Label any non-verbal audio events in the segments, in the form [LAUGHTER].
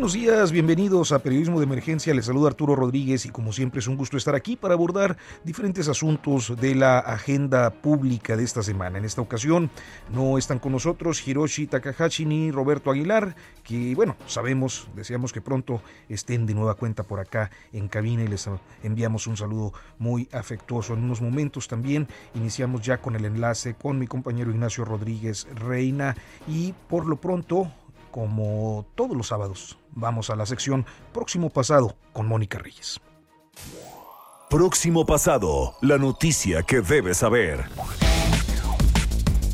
Buenos días, bienvenidos a Periodismo de Emergencia. Les saluda Arturo Rodríguez y como siempre es un gusto estar aquí para abordar diferentes asuntos de la agenda pública de esta semana. En esta ocasión no están con nosotros Hiroshi Takahashi ni Roberto Aguilar, que bueno, sabemos, deseamos que pronto estén de nueva cuenta por acá en cabina y les enviamos un saludo muy afectuoso. En unos momentos también iniciamos ya con el enlace con mi compañero Ignacio Rodríguez Reina y por lo pronto como todos los sábados, vamos a la sección Próximo Pasado con Mónica Reyes. Próximo Pasado, la noticia que debes saber.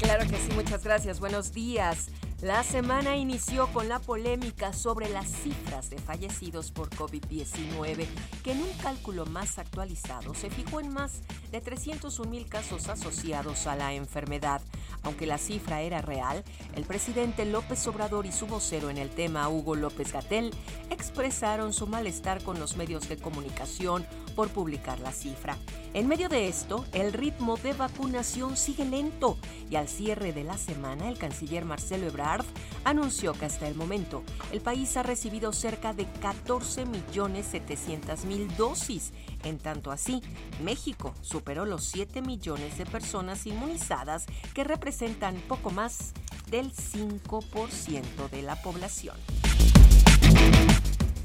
Claro que sí, muchas gracias. Buenos días. La semana inició con la polémica sobre las cifras de fallecidos por COVID-19, que en un cálculo más actualizado se fijó en más de 301 mil casos asociados a la enfermedad. Aunque la cifra era real, el presidente López Obrador y su vocero en el tema, Hugo López Gatel, expresaron su malestar con los medios de comunicación por publicar la cifra. En medio de esto, el ritmo de vacunación sigue lento y al cierre de la semana, el canciller Marcelo Ebrard anunció que hasta el momento el país ha recibido cerca de 14.700.000 dosis. En tanto así, México superó los 7 millones de personas inmunizadas que representan poco más del 5% de la población.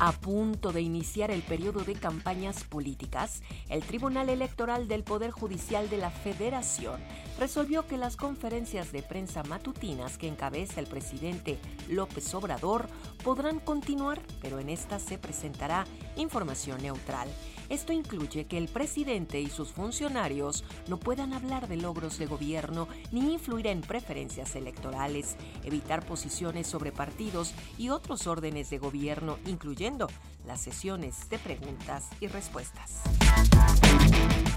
A punto de iniciar el periodo de campañas políticas, el Tribunal Electoral del Poder Judicial de la Federación resolvió que las conferencias de prensa matutinas que encabeza el presidente López Obrador podrán continuar, pero en estas se presentará información neutral. Esto incluye que el presidente y sus funcionarios no puedan hablar de logros de gobierno ni influir en preferencias electorales, evitar posiciones sobre partidos y otros órdenes de gobierno, incluyendo las sesiones de preguntas y respuestas.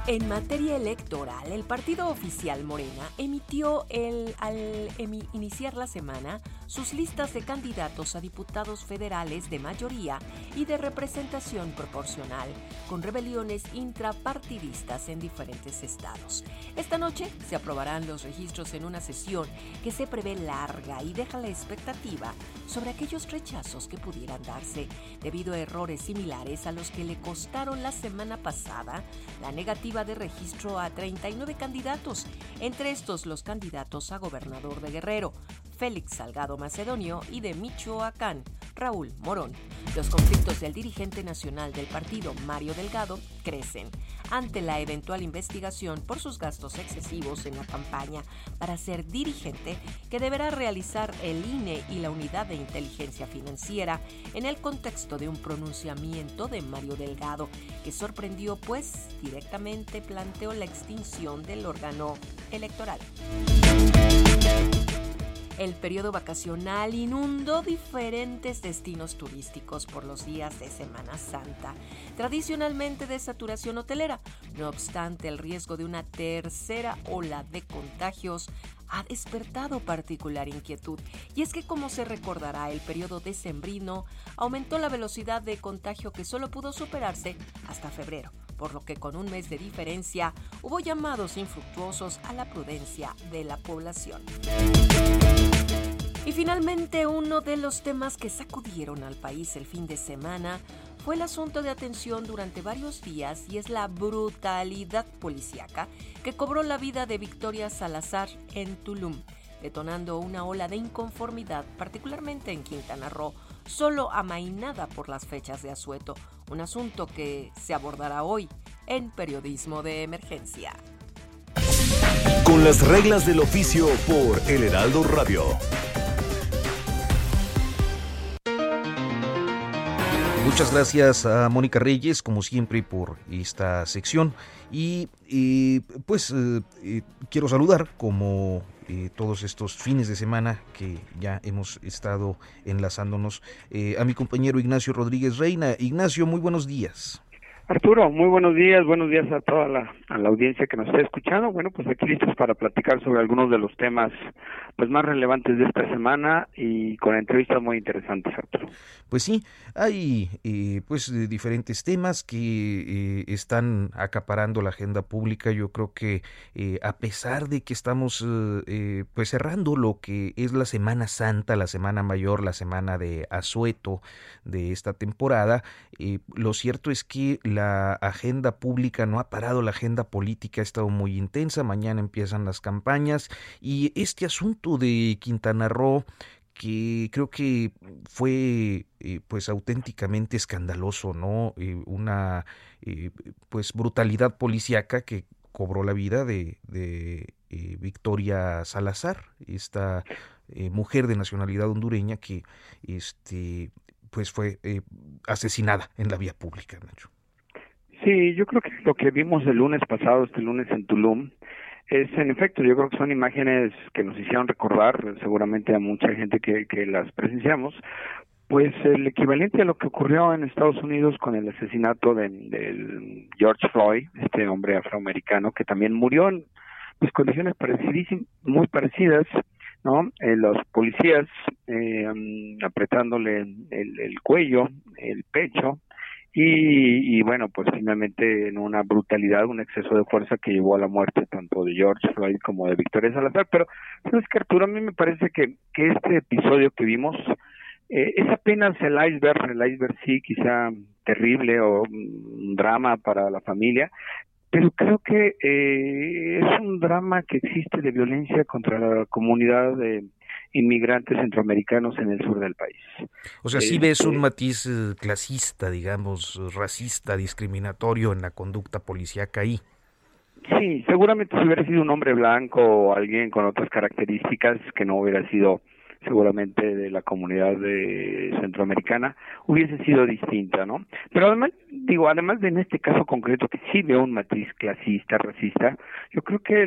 En materia electoral, el partido oficial Morena emitió el, al iniciar la semana sus listas de candidatos a diputados federales de mayoría y de representación proporcional, con rebeliones intrapartidistas en diferentes estados. Esta noche se aprobarán los registros en una sesión que se prevé larga y deja la expectativa sobre aquellos rechazos que pudieran darse debido a errores similares a los que le costaron la semana pasada la negativa de registro a 39 candidatos, entre estos los candidatos a gobernador de Guerrero, Félix Salgado Macedonio y de Michoacán, Raúl Morón. Los conflictos del dirigente nacional del partido, Mario Delgado, crecen ante la eventual investigación por sus gastos excesivos en la campaña para ser dirigente que deberá realizar el INE y la Unidad de Inteligencia Financiera en el contexto de un pronunciamiento de Mario Delgado que sorprendió pues directamente planteó la extinción del órgano electoral. El periodo vacacional inundó diferentes destinos turísticos por los días de Semana Santa, tradicionalmente de saturación hotelera. No obstante, el riesgo de una tercera ola de contagios ha despertado particular inquietud. Y es que, como se recordará, el periodo decembrino aumentó la velocidad de contagio que solo pudo superarse hasta febrero por lo que con un mes de diferencia hubo llamados infructuosos a la prudencia de la población. Y finalmente uno de los temas que sacudieron al país el fin de semana fue el asunto de atención durante varios días y es la brutalidad policíaca que cobró la vida de Victoria Salazar en Tulum, detonando una ola de inconformidad, particularmente en Quintana Roo, solo amainada por las fechas de asueto, un asunto que se abordará hoy en Periodismo de Emergencia. Con las reglas del oficio por El Heraldo Radio. Muchas gracias a Mónica Reyes, como siempre, por esta sección. Y, pues eh, eh, quiero saludar, como eh, todos estos fines de semana que ya hemos estado enlazándonos, a mi compañero Ignacio Rodríguez Reina. Ignacio, muy buenos días. Arturo, muy buenos días, buenos días a toda la, audiencia que nos está escuchando. Bueno, pues aquí listos para platicar sobre algunos de los temas pues más relevantes de esta semana y con entrevistas muy interesantes, Arturo. Pues sí, hay eh, pues diferentes temas que eh, están acaparando la agenda pública. Yo creo que eh, a pesar de que estamos pues cerrando lo que es la Semana Santa, la Semana Mayor, la Semana de Asueto de esta temporada, lo cierto es que la agenda pública no ha parado, la agenda política ha estado muy intensa, mañana empiezan las campañas y este asunto de Quintana Roo que creo que fue eh, pues auténticamente escandaloso, ¿no? Eh, una eh, pues brutalidad policíaca que cobró la vida de, de Victoria Salazar, esta mujer de nacionalidad hondureña que este pues fue asesinada en la vía pública, Nacho. Sí, yo creo que lo que vimos el lunes pasado, este lunes en Tulum, es en efecto, yo creo que son imágenes que nos hicieron recordar seguramente a mucha gente que, las presenciamos, pues el equivalente a lo que ocurrió en Estados Unidos con el asesinato de, George Floyd, este hombre afroamericano que también murió en pues, condiciones muy parecidas, ¿no? Eh, los policías eh, apretándole el cuello, el pecho, y, y, bueno, pues finalmente en una brutalidad, un exceso de fuerza que llevó a la muerte tanto de George Floyd como de Victoria Salazar. Pero, ¿sabes que Arturo? A mí me parece que, que este episodio que vimos eh, es apenas el iceberg, el iceberg sí, quizá terrible o un drama para la familia, pero creo que eh, es un drama que existe de violencia contra la comunidad de inmigrantes centroamericanos en el sur del país. O sea, sí ves un este matiz eh, clasista, digamos, racista, discriminatorio en la conducta policíaca ahí. Sí, seguramente si hubiera sido un hombre blanco o alguien con otras características que no hubiera sido seguramente de la comunidad de centroamericana hubiese sido distinta, ¿no? Pero además, digo, además de en este caso concreto que sí veo un matiz clasista, racista, yo creo que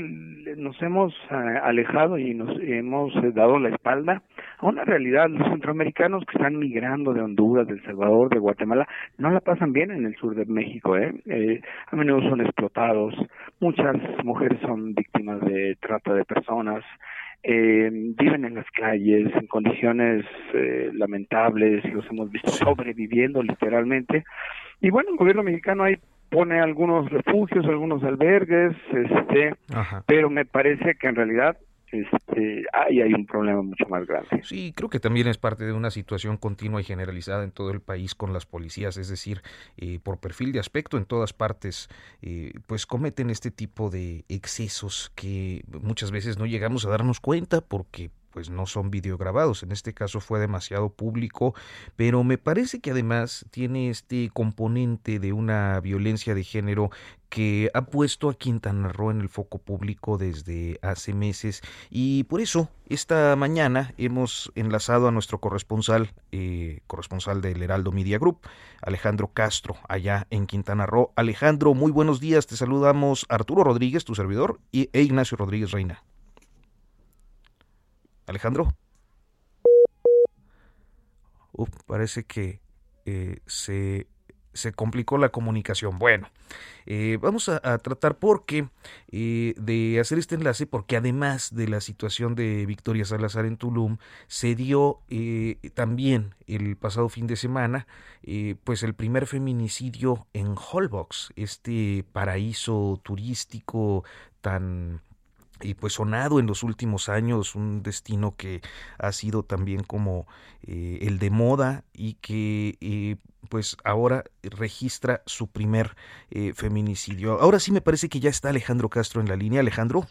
nos hemos eh, alejado y nos hemos dado la espalda a una realidad. Los centroamericanos que están migrando de Honduras, de El Salvador, de Guatemala, no la pasan bien en el sur de México, ¿eh? eh a menudo son explotados, muchas mujeres son víctimas de trata de personas, eh, viven en las calles en condiciones eh, lamentables, los hemos visto sobreviviendo literalmente. Y bueno, el gobierno mexicano ahí pone algunos refugios, algunos albergues, este, pero me parece que en realidad este, ahí hay un problema mucho más grande. Sí, creo que también es parte de una situación continua y generalizada en todo el país con las policías, es decir, eh, por perfil de aspecto en todas partes, eh, pues cometen este tipo de excesos que muchas veces no llegamos a darnos cuenta porque pues no son videograbados. En este caso fue demasiado público, pero me parece que además tiene este componente de una violencia de género que ha puesto a Quintana Roo en el foco público desde hace meses y por eso esta mañana hemos enlazado a nuestro corresponsal, eh, corresponsal del Heraldo Media Group, Alejandro Castro, allá en Quintana Roo. Alejandro, muy buenos días, te saludamos Arturo Rodríguez, tu servidor, y, e Ignacio Rodríguez Reina. Alejandro. parece que eh, se, se, complicó la comunicación. Bueno, eh, vamos a, tratar porque eh, de hacer este enlace, porque además de la situación de Victoria Salazar en Tulum, se dio también el pasado fin de semana, pues el primer feminicidio en Holbox, este paraíso turístico tan y pues sonado en los últimos años, un destino que ha sido también como eh, el de moda y que eh, pues ahora registra su primer eh, feminicidio. Ahora sí me parece que ya está Alejandro Castro en la línea. Alejandro.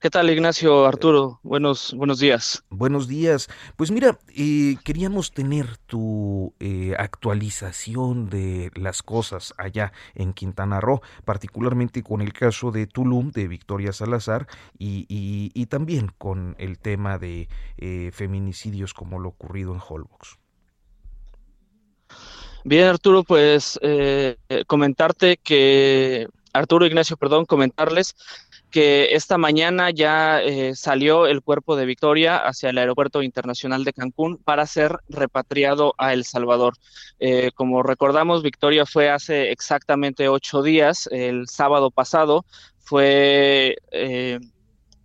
¿Qué tal, Ignacio Arturo? Buenos, buenos días. Buenos días. Pues mira, eh, queríamos tener tu eh, actualización de las cosas allá en Quintana Roo, particularmente con el caso de Tulum, de Victoria Salazar, y, y, también con el tema de eh, feminicidios como lo ocurrido en Holbox. Bien, Arturo, pues comentarte que, Arturo Ignacio, perdón, comentarles que esta mañana ya eh, salió el cuerpo de Victoria hacia el Aeropuerto Internacional de Cancún para ser repatriado a El Salvador. Eh, como recordamos, Victoria fue hace exactamente ocho días, el sábado pasado, fue... Eh,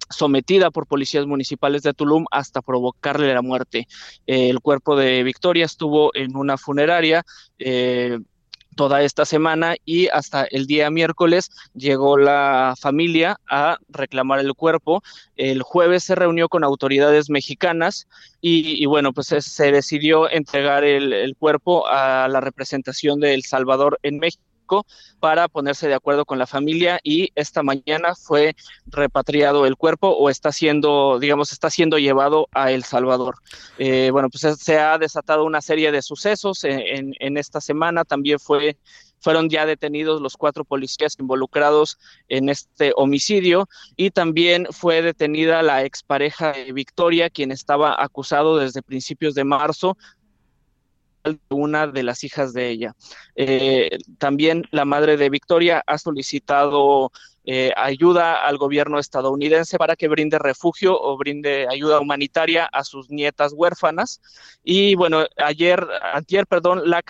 sometida por policías municipales de Tulum hasta provocarle la muerte. el cuerpo de Victoria estuvo en una funeraria toda esta semana y hasta el día miércoles llegó la familia a reclamar el cuerpo. El jueves se reunió con autoridades mexicanas y, bueno, pues se decidió entregar el, el cuerpo a la representación de El Salvador en México para ponerse de acuerdo con la familia y esta mañana fue repatriado el cuerpo o está siendo, digamos, está siendo llevado a El Salvador. Eh, bueno, pues se ha desatado una serie de sucesos en, esta semana. También fue fueron ya detenidos los cuatro policías involucrados en este homicidio y también fue detenida la expareja de Victoria, quien estaba acusado desde principios de marzo una de las hijas de ella. Eh, también la madre de Victoria ha solicitado eh, ayuda al gobierno estadounidense para que brinde refugio o brinde ayuda humanitaria a sus nietas huérfanas. Y bueno, ayer, ayer, perdón, la,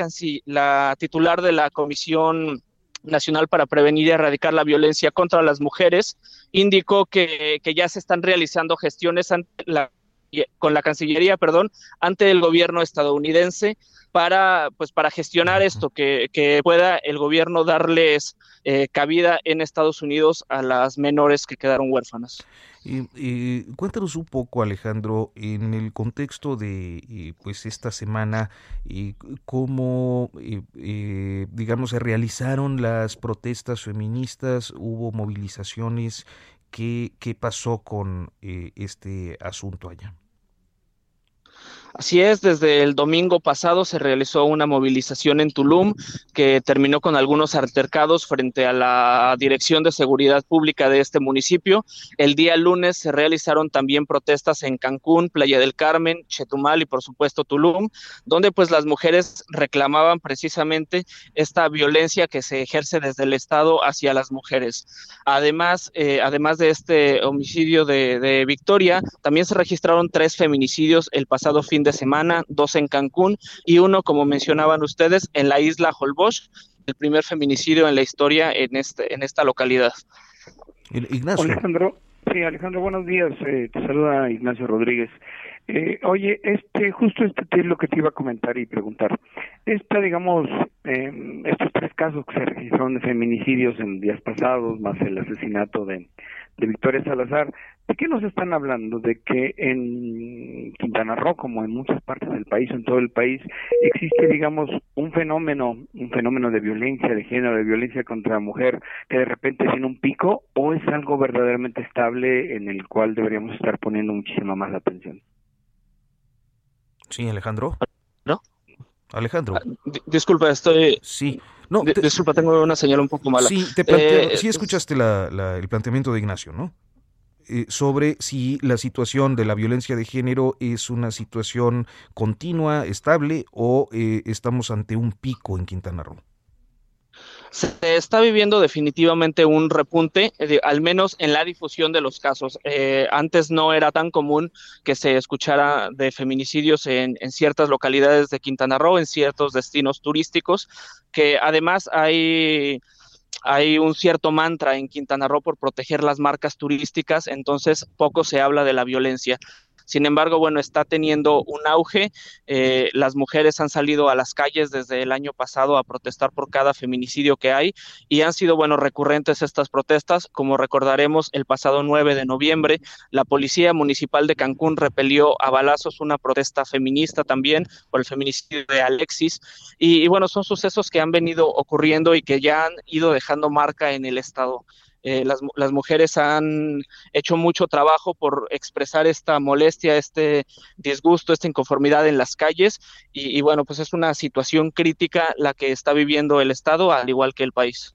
la titular de la Comisión Nacional para Prevenir y Erradicar la Violencia contra las Mujeres indicó que, que ya se están realizando gestiones ante la con la Cancillería, perdón, ante el gobierno estadounidense para, pues, para gestionar esto, que, que pueda el gobierno darles eh, cabida en Estados Unidos a las menores que quedaron huérfanas. Y, cuéntanos un poco, Alejandro, en el contexto de eh, pues esta semana, y cómo, eh, digamos, se realizaron las protestas feministas, hubo movilizaciones, ¿qué, qué pasó con este asunto allá? Así es, desde el domingo pasado se realizó una movilización en Tulum que terminó con algunos altercados frente a la Dirección de Seguridad Pública de este municipio. El día lunes se realizaron también protestas en Cancún, Playa del Carmen, Chetumal y por supuesto Tulum, donde pues las mujeres reclamaban precisamente esta violencia que se ejerce desde el Estado hacia las mujeres. Además, eh, además de este homicidio de, de Victoria, también se registraron tres feminicidios el pasado fin de semana, dos en Cancún y uno, como mencionaban ustedes, en la isla Holbox, el primer feminicidio en la historia en, este, en esta localidad. Ignacio. Alejandro, sí, Alejandro, buenos días. Eh, te saluda Ignacio Rodríguez. Eh, oye, este, justo este es lo que te iba a comentar y preguntar. Esta, digamos, eh, estos tres casos que se registraron de feminicidios en días pasados, más el asesinato de, de Victoria Salazar, ¿de qué nos están hablando? De que en Quintana Roo, como en muchas partes del país, en todo el país, existe, digamos, un fenómeno, un fenómeno de violencia de género, de violencia contra la mujer, que de repente tiene un pico, o es algo verdaderamente estable en el cual deberíamos estar poniendo muchísima más atención. Sí, Alejandro. ¿No? Alejandro. Ah, disculpa, estoy. Sí. No, disculpa, tengo una señal un poco mala. Sí, te planteo, eh, sí escuchaste el planteamiento de Ignacio, ¿no? Eh, sobre si la situación de la violencia de género es una situación continua, estable o eh, estamos ante un pico en Quintana Roo se está viviendo definitivamente un repunte, eh, al menos en la difusión de los casos. Eh, antes no era tan común que se escuchara de feminicidios en, en, ciertas localidades de Quintana Roo, en ciertos destinos turísticos, que además hay hay un cierto mantra en Quintana Roo por proteger las marcas turísticas, entonces poco se habla de la violencia. Sin embargo, bueno, está teniendo un auge. Eh, las mujeres han salido a las calles desde el año pasado a protestar por cada feminicidio que hay y han sido, bueno, recurrentes estas protestas. Como recordaremos, el pasado 9 de noviembre, la Policía Municipal de Cancún repelió a balazos una protesta feminista también por el feminicidio de Alexis. Y, y bueno, son sucesos que han venido ocurriendo y que ya han ido dejando marca en el Estado. Eh, las, las, mujeres han hecho mucho trabajo por expresar esta molestia, este disgusto, esta inconformidad en las calles y, y bueno, pues es una situación crítica la que está viviendo el Estado, al igual que el país.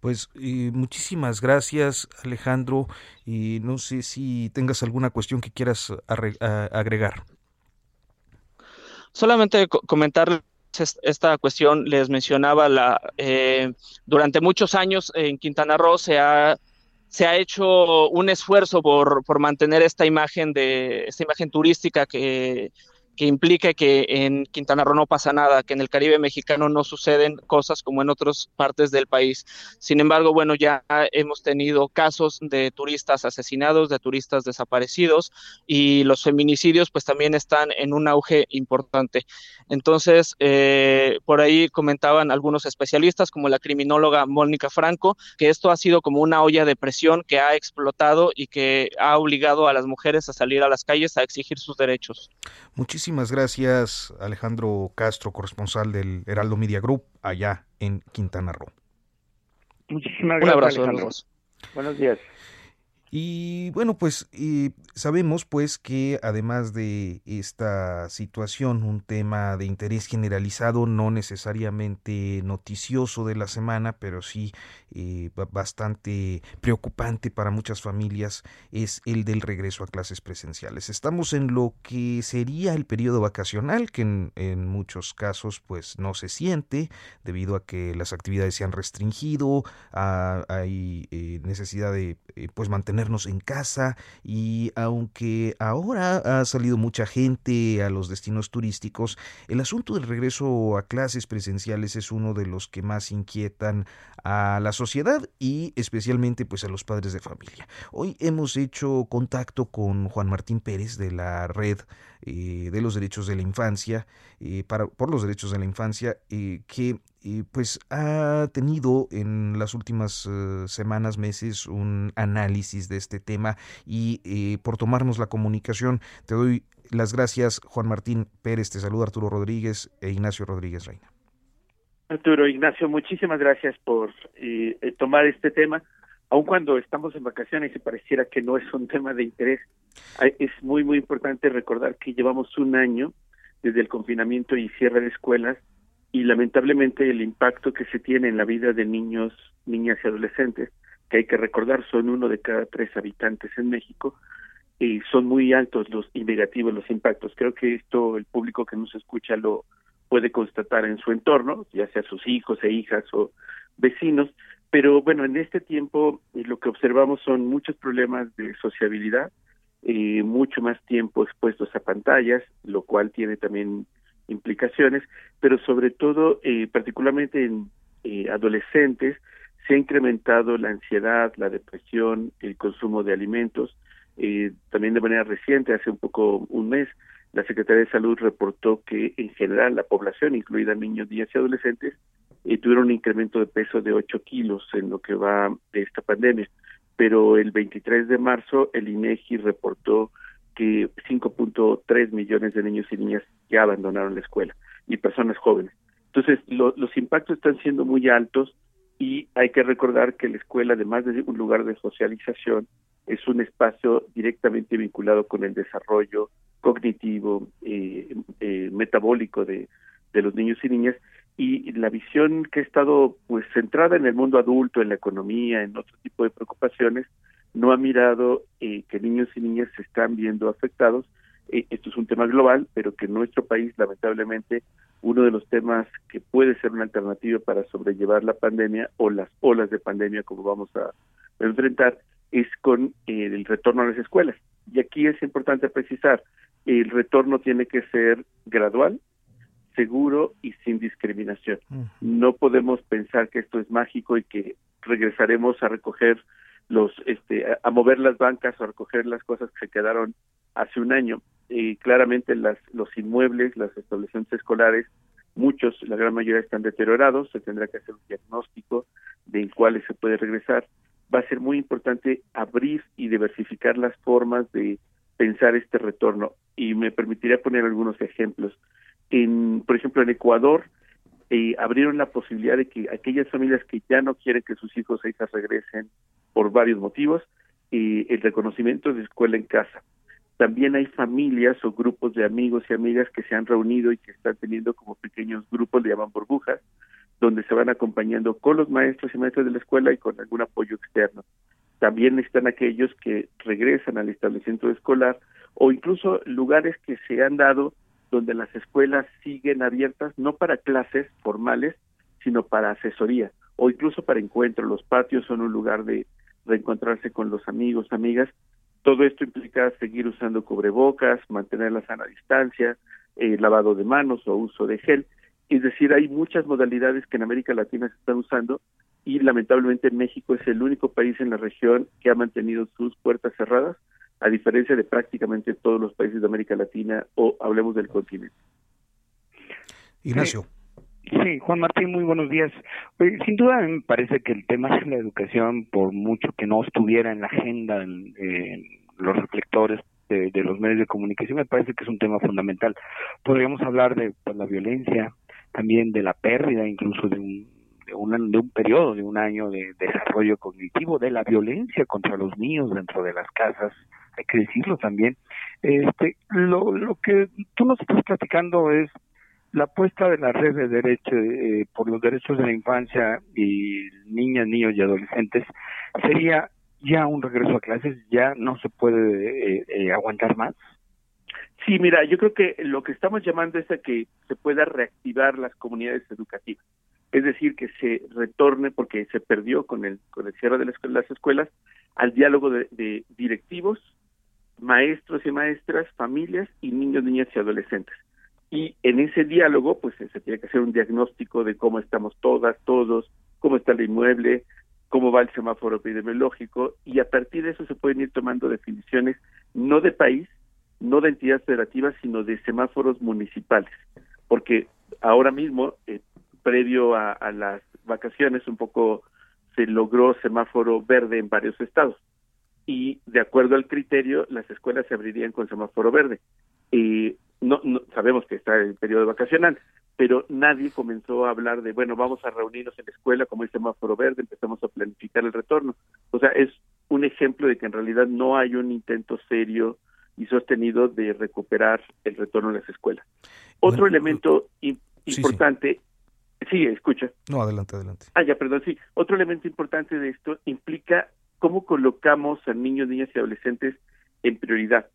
Pues muchísimas gracias Alejandro y no sé si tengas alguna cuestión que quieras agregar. Solamente comentar esta cuestión, les mencionaba, la, eh, durante muchos años en Quintana Roo se ha, se ha hecho un esfuerzo por, por mantener esta imagen de esta imagen turística que que implica que en Quintana Roo no pasa nada, que en el Caribe mexicano no suceden cosas como en otras partes del país. Sin embargo, bueno, ya hemos tenido casos de turistas asesinados, de turistas desaparecidos y los feminicidios pues también están en un auge importante. Entonces, eh, por ahí comentaban algunos especialistas como la criminóloga Mónica Franco, que esto ha sido como una olla de presión que ha explotado y que ha obligado a las mujeres a salir a las calles a exigir sus derechos. Muchísimas gracias, Alejandro Castro, corresponsal del Heraldo Media Group, allá en Quintana Roo. Muchísimas gracias. Un abrazo, Alejandro. Buenos días. Y bueno, pues sabemos pues que además de esta situación, un tema de interés generalizado, no necesariamente noticioso de la semana, pero sí eh, bastante preocupante para muchas familias, es el del regreso a clases presenciales. Estamos en lo que sería el periodo vacacional, que en, muchos casos pues no se siente debido a que las actividades se han restringido, hay eh, necesidad de eh, pues mantener en casa y aunque ahora ha salido mucha gente a los destinos turísticos, el asunto del regreso a clases presenciales es uno de los que más inquietan a la sociedad y especialmente pues a los padres de familia. Hoy hemos hecho contacto con Juan Martín Pérez de la red eh, de los derechos de la infancia, eh, para, por los derechos de la infancia, eh, que pues ha tenido en las últimas semanas, meses, un análisis de este tema y por tomarnos la comunicación, te doy las gracias, Juan Martín Pérez, te saluda Arturo Rodríguez e Ignacio Rodríguez Reina. Arturo, Ignacio, muchísimas gracias por tomar este tema aun cuando estamos en vacaciones y pareciera que no es un tema de interés, es muy, muy importante recordar que llevamos un año desde el confinamiento y cierre de escuelas y lamentablemente el impacto que se tiene en la vida de niños, niñas y adolescentes, que hay que recordar son uno de cada tres habitantes en México, y son muy altos los y negativos los impactos. Creo que esto el público que nos escucha lo puede constatar en su entorno, ya sea sus hijos e hijas o vecinos, pero bueno, en este tiempo eh, lo que observamos son muchos problemas de sociabilidad, eh, mucho más tiempo expuestos a pantallas, lo cual tiene también implicaciones, pero sobre todo, eh, particularmente en eh, adolescentes, se ha incrementado la ansiedad, la depresión, el consumo de alimentos. Eh, también de manera reciente, hace un poco un mes, la Secretaría de Salud reportó que en general la población, incluida niños, niñas y adolescentes, tuvieron un incremento de peso de 8 kilos en lo que va de esta pandemia. Pero el 23 de marzo el INEGI reportó que 5.3 millones de niños y niñas ya abandonaron la escuela y personas jóvenes. Entonces, los impactos están siendo muy altos y hay que recordar que la escuela, además de un lugar de socialización, es un espacio directamente vinculado con el desarrollo cognitivo, eh, eh, metabólico de, de los niños y niñas y la visión que ha estado pues centrada en el mundo adulto, en la economía, en otro tipo de preocupaciones, no ha mirado eh, que niños y niñas se están viendo afectados. Eh, esto es un tema global, pero que en nuestro país, lamentablemente, uno de los temas que puede ser una alternativa para sobrellevar la pandemia o las olas de pandemia como vamos a enfrentar es con eh, el retorno a las escuelas. Y aquí es importante precisar, el retorno tiene que ser gradual, seguro y sin discriminación. No podemos pensar que esto es mágico y que regresaremos a recoger los, este, a, mover las bancas o a recoger las cosas que se quedaron hace un año. Y claramente las, los inmuebles, las establecimientos escolares, muchos, la gran mayoría están deteriorados, se tendrá que hacer un diagnóstico de en cuáles se puede regresar. Va a ser muy importante abrir y diversificar las formas de pensar este retorno. Y me permitiría poner algunos ejemplos. En, por ejemplo, en Ecuador, eh, abrieron la posibilidad de que aquellas familias que ya no quieren que sus hijos e hijas regresen por varios motivos, eh, el reconocimiento de escuela en casa. También hay familias o grupos de amigos y amigas que se han reunido y que están teniendo como pequeños grupos, le llaman burbujas, donde se van acompañando con los maestros y maestras de la escuela y con algún apoyo externo. También están aquellos que regresan al establecimiento escolar o incluso lugares que se han dado donde las escuelas siguen abiertas, no para clases formales, sino para asesoría o incluso para encuentros. Los patios son un lugar de reencontrarse con los amigos, amigas. Todo esto implica seguir usando cubrebocas, mantener la sana distancia, eh, lavado de manos o uso de gel. Es decir, hay muchas modalidades que en América Latina se están usando y lamentablemente México es el único país en la región que ha mantenido sus puertas cerradas a diferencia de prácticamente todos los países de América Latina o hablemos del continente. Ignacio. Sí, Juan Martín, muy buenos días. sin duda me parece que el tema de la educación, por mucho que no estuviera en la agenda, en, los reflectores de, los medios de comunicación, me parece que es un tema fundamental. Podríamos hablar de pues, la violencia, también de la pérdida incluso de un, de un, de un periodo, de un año de desarrollo cognitivo, de la violencia contra los niños dentro de las casas, hay que decirlo también. Este, lo, lo que tú nos estás platicando es la apuesta de la red de derecho eh, por los derechos de la infancia y niñas, niños y adolescentes sería ya un regreso a clases, ya no se puede eh, eh, aguantar más. Sí, mira, yo creo que lo que estamos llamando es a que se pueda reactivar las comunidades educativas, es decir, que se retorne porque se perdió con el con el cierre de las escuelas al diálogo de directivos, maestros y maestras, familias y niños, niñas y adolescentes. Y en ese diálogo, pues se tiene que hacer un diagnóstico de cómo estamos todas, todos, cómo está el inmueble, cómo va el semáforo epidemiológico, y a partir de eso se pueden ir tomando definiciones no de país, no de entidades federativas, sino de semáforos municipales. Porque ahora mismo, eh, previo a, a las vacaciones, un poco se logró semáforo verde en varios estados y de acuerdo al criterio las escuelas se abrirían con semáforo verde. Y no, no sabemos que está el periodo vacacional, pero nadie comenzó a hablar de, bueno, vamos a reunirnos en la escuela como el semáforo verde, empezamos a planificar el retorno. O sea, es un ejemplo de que en realidad no hay un intento serio y sostenido de recuperar el retorno a las escuelas. Otro elemento importante Sí, escucha. No, adelante, adelante. Ah, ya, perdón, sí. Otro elemento importante de esto implica cómo colocamos a niños, niñas y adolescentes en prioridad.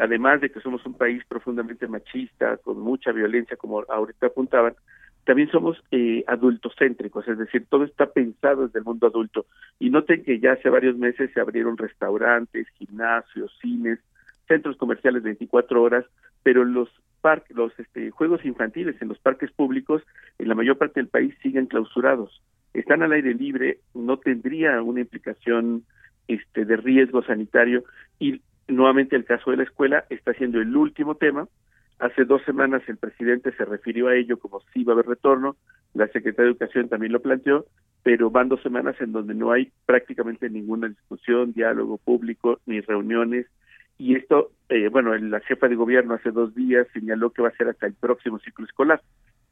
Además de que somos un país profundamente machista, con mucha violencia, como ahorita apuntaban, también somos eh, adultocéntricos, es decir, todo está pensado desde el mundo adulto. Y noten que ya hace varios meses se abrieron restaurantes, gimnasios, cines, centros comerciales 24 horas, pero los parques, los este, juegos infantiles en los parques públicos en la mayor parte del país siguen clausurados están al aire libre, no tendría una implicación este, de riesgo sanitario y nuevamente el caso de la escuela está siendo el último tema. Hace dos semanas el presidente se refirió a ello como si va a haber retorno, la Secretaría de Educación también lo planteó, pero van dos semanas en donde no hay prácticamente ninguna discusión, diálogo público ni reuniones. Y esto, eh, bueno, la jefa de gobierno hace dos días señaló que va a ser hasta el próximo ciclo escolar.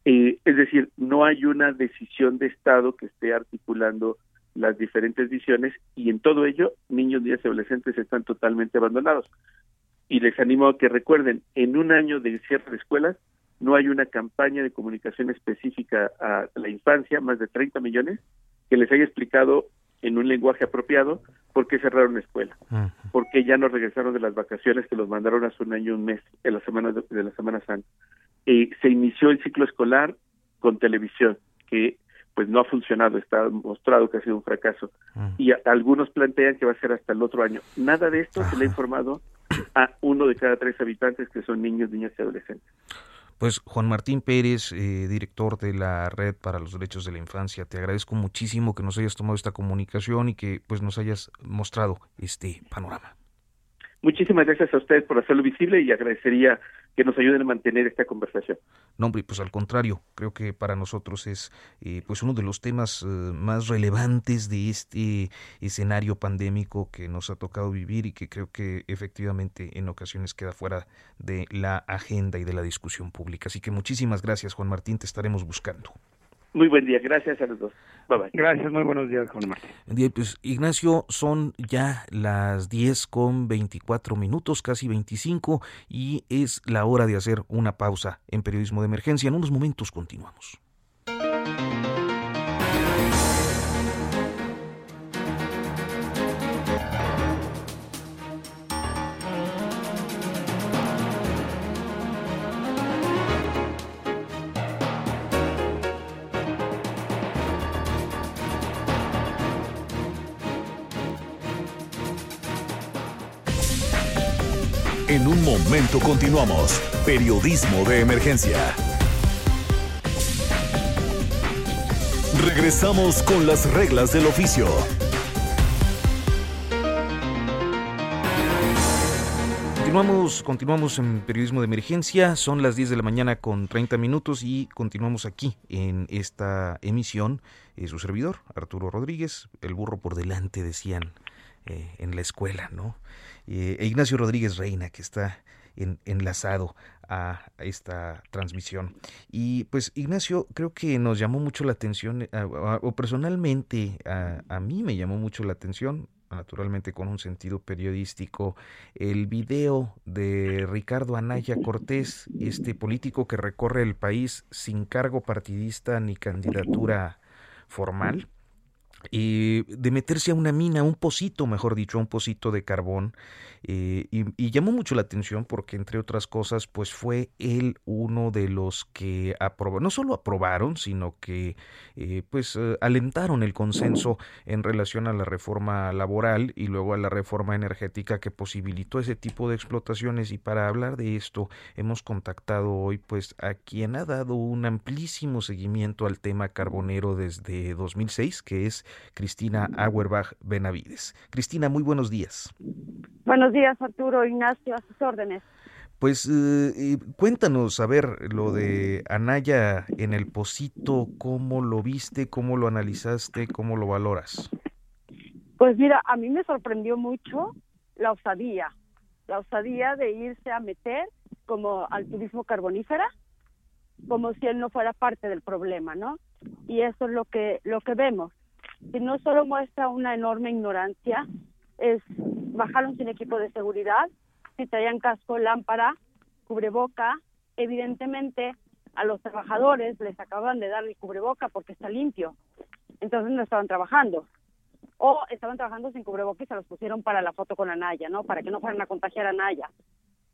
Eh, es decir, no hay una decisión de Estado que esté articulando las diferentes visiones y en todo ello niños, niñas y adolescentes están totalmente abandonados. Y les animo a que recuerden, en un año de cierre de escuelas no hay una campaña de comunicación específica a la infancia, más de 30 millones, que les haya explicado en un lenguaje apropiado por qué cerraron la escuela, por qué ya no regresaron de las vacaciones que los mandaron hace un año, un mes, en la semana de, de la Semana Santa eh, se inició el ciclo escolar con televisión, que pues no ha funcionado, está mostrado que ha sido un fracaso. Mm. Y algunos plantean que va a ser hasta el otro año. Nada de esto se le ha informado a uno de cada tres habitantes que son niños, niñas y adolescentes. Pues Juan Martín Pérez, eh, director de la Red para los Derechos de la Infancia, te agradezco muchísimo que nos hayas tomado esta comunicación y que pues nos hayas mostrado este panorama. Muchísimas gracias a usted por hacerlo visible y agradecería que nos ayuden a mantener esta conversación. No, hombre, pues al contrario, creo que para nosotros es eh, pues uno de los temas eh, más relevantes de este escenario pandémico que nos ha tocado vivir y que creo que efectivamente en ocasiones queda fuera de la agenda y de la discusión pública. Así que muchísimas gracias, Juan Martín, te estaremos buscando. Muy buen día, gracias a los dos. Bye bye. Gracias, muy buenos días, Juan Martín. Pues, Ignacio, son ya las 10 con 24 minutos, casi 25, y es la hora de hacer una pausa en periodismo de emergencia. En unos momentos continuamos. En un momento continuamos. Periodismo de emergencia. Regresamos con las reglas del oficio. Continuamos, continuamos en periodismo de emergencia, son las 10 de la mañana con 30 minutos y continuamos aquí en esta emisión. Eh, su servidor, Arturo Rodríguez, el burro por delante, decían eh, en la escuela, ¿no? e Ignacio Rodríguez Reina, que está enlazado a esta transmisión. Y pues Ignacio, creo que nos llamó mucho la atención, o personalmente a, a, mí me llamó mucho la atención, naturalmente con un sentido periodístico, el video de Ricardo Anaya Cortés, este político que recorre el país sin cargo partidista ni candidatura formal y de meterse a una mina, un pocito, mejor dicho, un pocito de carbón. Eh, y, llamó mucho la atención porque, entre otras cosas, pues fue él uno de los que aprobó, no solo aprobaron, sino que eh, pues eh, alentaron el consenso en relación a la reforma laboral y luego a la reforma energética que posibilitó ese tipo de explotaciones. Y para hablar de esto, hemos contactado hoy pues a quien ha dado un amplísimo seguimiento al tema carbonero desde 2006, que es Cristina Auerbach Benavides. Cristina, muy buenos días. Buenos días, Arturo Ignacio, a sus órdenes. Pues eh, cuéntanos, a ver, lo de Anaya en el Pocito, ¿cómo lo viste, cómo lo analizaste, cómo lo valoras? Pues mira, a mí me sorprendió mucho la osadía, la osadía de irse a meter como al turismo carbonífera, como si él no fuera parte del problema, ¿no? Y eso es lo que lo que vemos que no solo muestra una enorme ignorancia, es bajaron sin equipo de seguridad, si traían casco, lámpara, cubreboca, evidentemente a los trabajadores les acaban de dar el cubreboca porque está limpio, entonces no estaban trabajando. O estaban trabajando sin cubreboca y se los pusieron para la foto con Anaya, ¿no? Para que no fueran a contagiar a Anaya.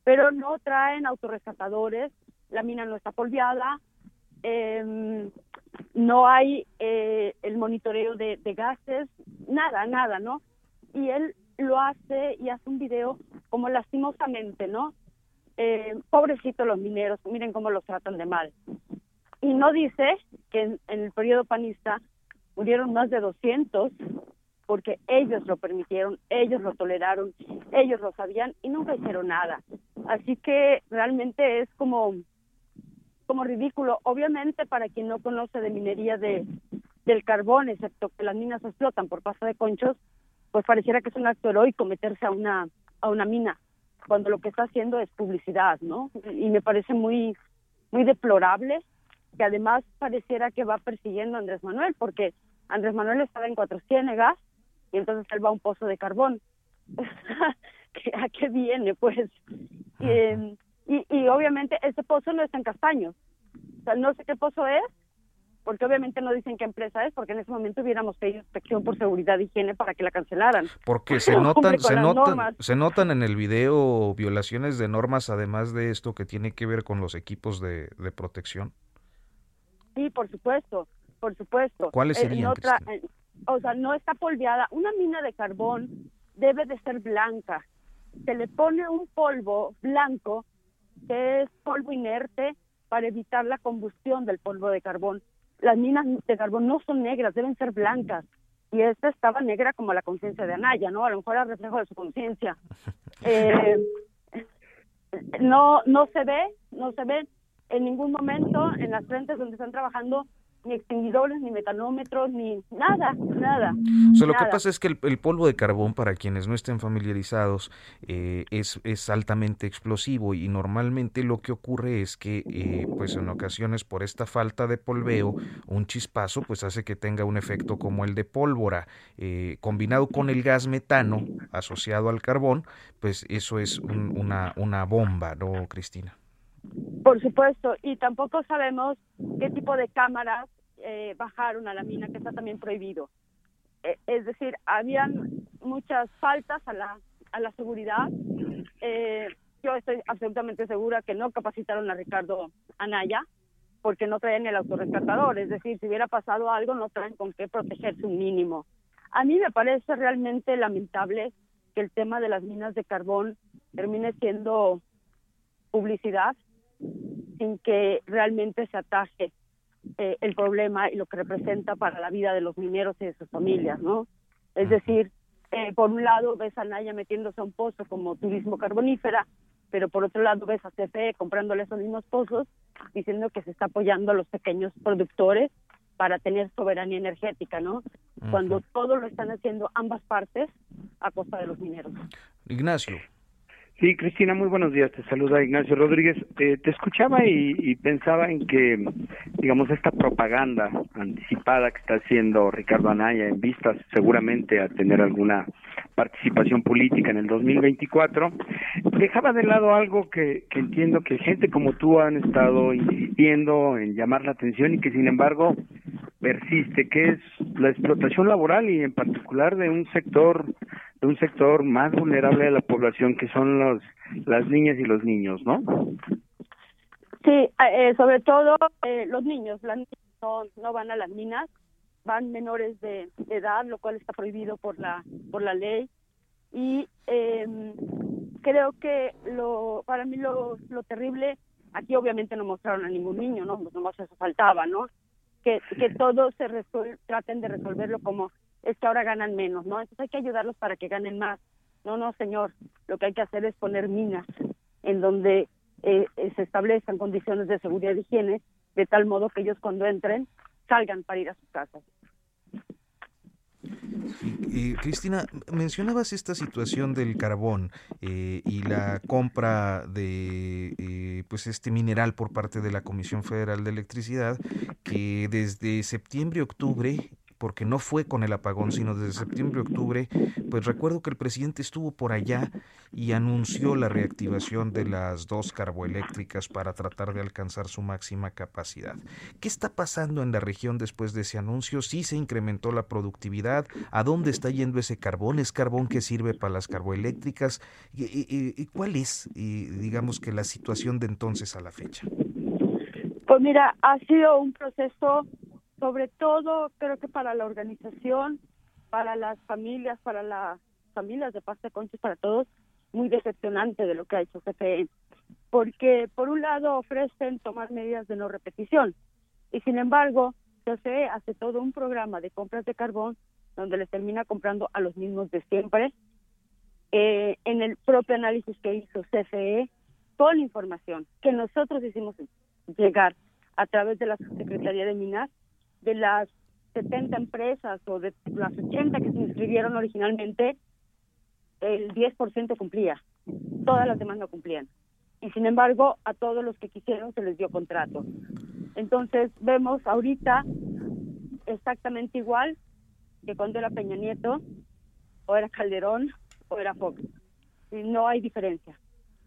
Pero no traen autorrescatadores, la mina no está polviada, eh, no hay eh, el monitoreo de, gases, nada, nada, ¿no? Y él lo hace y hace un video como lastimosamente, ¿no? Eh, pobrecitos los mineros, miren cómo los tratan de mal. Y no dice que en, el periodo panista murieron más de 200 porque ellos lo permitieron, ellos lo toleraron, ellos lo sabían y nunca hicieron nada. Así que realmente es como como ridículo. Obviamente, para quien no conoce de minería de, del carbón, excepto que las minas explotan por pasta de conchos, pues pareciera que es un acto heroico meterse a una, a una mina, cuando lo que está haciendo es publicidad, ¿no? Y me parece muy, muy deplorable que además pareciera que va persiguiendo a Andrés Manuel, porque Andrés Manuel estaba en Cuatro Ciénegas y entonces él va a un pozo de carbón. [LAUGHS] ¿A qué viene, pues? Eh, y, y obviamente ese pozo no está en Castaños. O sea, no sé qué pozo es, porque obviamente no dicen qué empresa es, porque en ese momento hubiéramos pedido inspección por seguridad y higiene para que la cancelaran. Porque se notan, se notan, se notan en el video violaciones de normas, además de esto que tiene que ver con los equipos de, de protección. Sí, por supuesto, por supuesto. ¿Cuáles eh, serían? Eh, o sea, no está polveada. Una mina de carbón debe de ser blanca. Se le pone un polvo blanco que es polvo inerte para evitar la combustión del polvo de carbón. Las minas de carbón no son negras, deben ser blancas. Y esta estaba negra como la conciencia de Anaya, ¿no? A lo mejor era reflejo de su conciencia. [LAUGHS] Eh, no, no se ve, no se ve en ningún momento en las frentes donde están trabajando ni extinguidores, ni metanómetros, ni nada, nada. O sea, lo que pasa es que el, polvo de carbón, para quienes no estén familiarizados, eh, es, es altamente explosivo y normalmente lo que ocurre es que, eh, pues en ocasiones por esta falta de polveo, un chispazo pues hace que tenga un efecto como el de pólvora, eh, combinado con el gas metano asociado al carbón, pues eso es una, una bomba, ¿no, Cristina? Por supuesto, y tampoco sabemos qué tipo de cámaras eh, bajaron a la mina, que está también prohibido. Eh, es decir, habían muchas faltas a la, a la seguridad. Eh, yo estoy absolutamente segura que no capacitaron a Ricardo Anaya porque no traen el autorrescatador. Es decir, si hubiera pasado algo, no traen con qué protegerse un mínimo. A mí me parece realmente lamentable que el tema de las minas de carbón termine siendo publicidad sin que realmente se ataje eh, el problema y lo que representa para la vida de los mineros y de sus familias, ¿no? Es decir, eh, por un lado ves a Naya metiéndose a un pozo como turismo carbonífera, pero por otro lado ves a CFE comprándole esos mismos pozos, diciendo que se está apoyando a los pequeños productores para tener soberanía energética, ¿no? Cuando todo lo están haciendo ambas partes a costa de los mineros. Ignacio, Sí, Cristina, muy buenos días. Te saluda Ignacio Rodríguez. Eh, te escuchaba y, pensaba en que, digamos, esta propaganda anticipada que está haciendo Ricardo Anaya en vistas seguramente a tener alguna participación política en el 2024, dejaba de lado algo que, que entiendo que gente como tú han estado insistiendo en llamar la atención y que, sin embargo, persiste, que es la explotación laboral y en particular de un sector un sector más vulnerable de la población que son los las niñas y los niños, ¿no? Sí, eh, sobre todo eh, los niños, las niñas no, no van a las minas, van menores de, edad, lo cual está prohibido por la por la ley y eh, creo que lo para mí lo, lo terrible aquí obviamente no mostraron a ningún niño, no, pues nomás eso faltaba, ¿no? Que, que todos se traten de resolverlo como es que ahora ganan menos, ¿no? Entonces hay que ayudarlos para que ganen más. No, no, señor, lo que hay que hacer es poner minas en donde eh, se establezcan condiciones de seguridad y higiene, de tal modo que ellos cuando entren salgan para ir a sus casas. Cristina, mencionabas esta situación del carbón eh, y la compra de eh, pues este mineral por parte de la Comisión Federal de Electricidad que desde septiembre octubre porque no fue con el apagón, sino desde septiembre, octubre, pues recuerdo que el presidente estuvo por allá y anunció la reactivación de las dos carboeléctricas para tratar de alcanzar su máxima capacidad. ¿Qué está pasando en la región después de ese anuncio? ¿Sí se incrementó la productividad? ¿A dónde está yendo ese carbón? ¿Es carbón que sirve para las carboeléctricas? ¿Y, cuál es, digamos que, la situación de entonces a la fecha? Pues mira, ha sido un proceso sobre todo creo que para la organización, para las familias, para las familias de Pasta Conchos, para todos, muy decepcionante de lo que ha hecho CFE. Porque por un lado ofrecen tomar medidas de no repetición y sin embargo CFE hace todo un programa de compras de carbón donde les termina comprando a los mismos de siempre. Eh, en el propio análisis que hizo CFE, con información que nosotros hicimos llegar a través de la Secretaría de Minas, de las 70 empresas o de las 80 que se inscribieron originalmente, el 10% cumplía, todas las demás no cumplían. Y sin embargo, a todos los que quisieron se les dio contrato. Entonces, vemos ahorita exactamente igual que cuando era Peña Nieto, o era Calderón, o era Fox. No hay diferencia.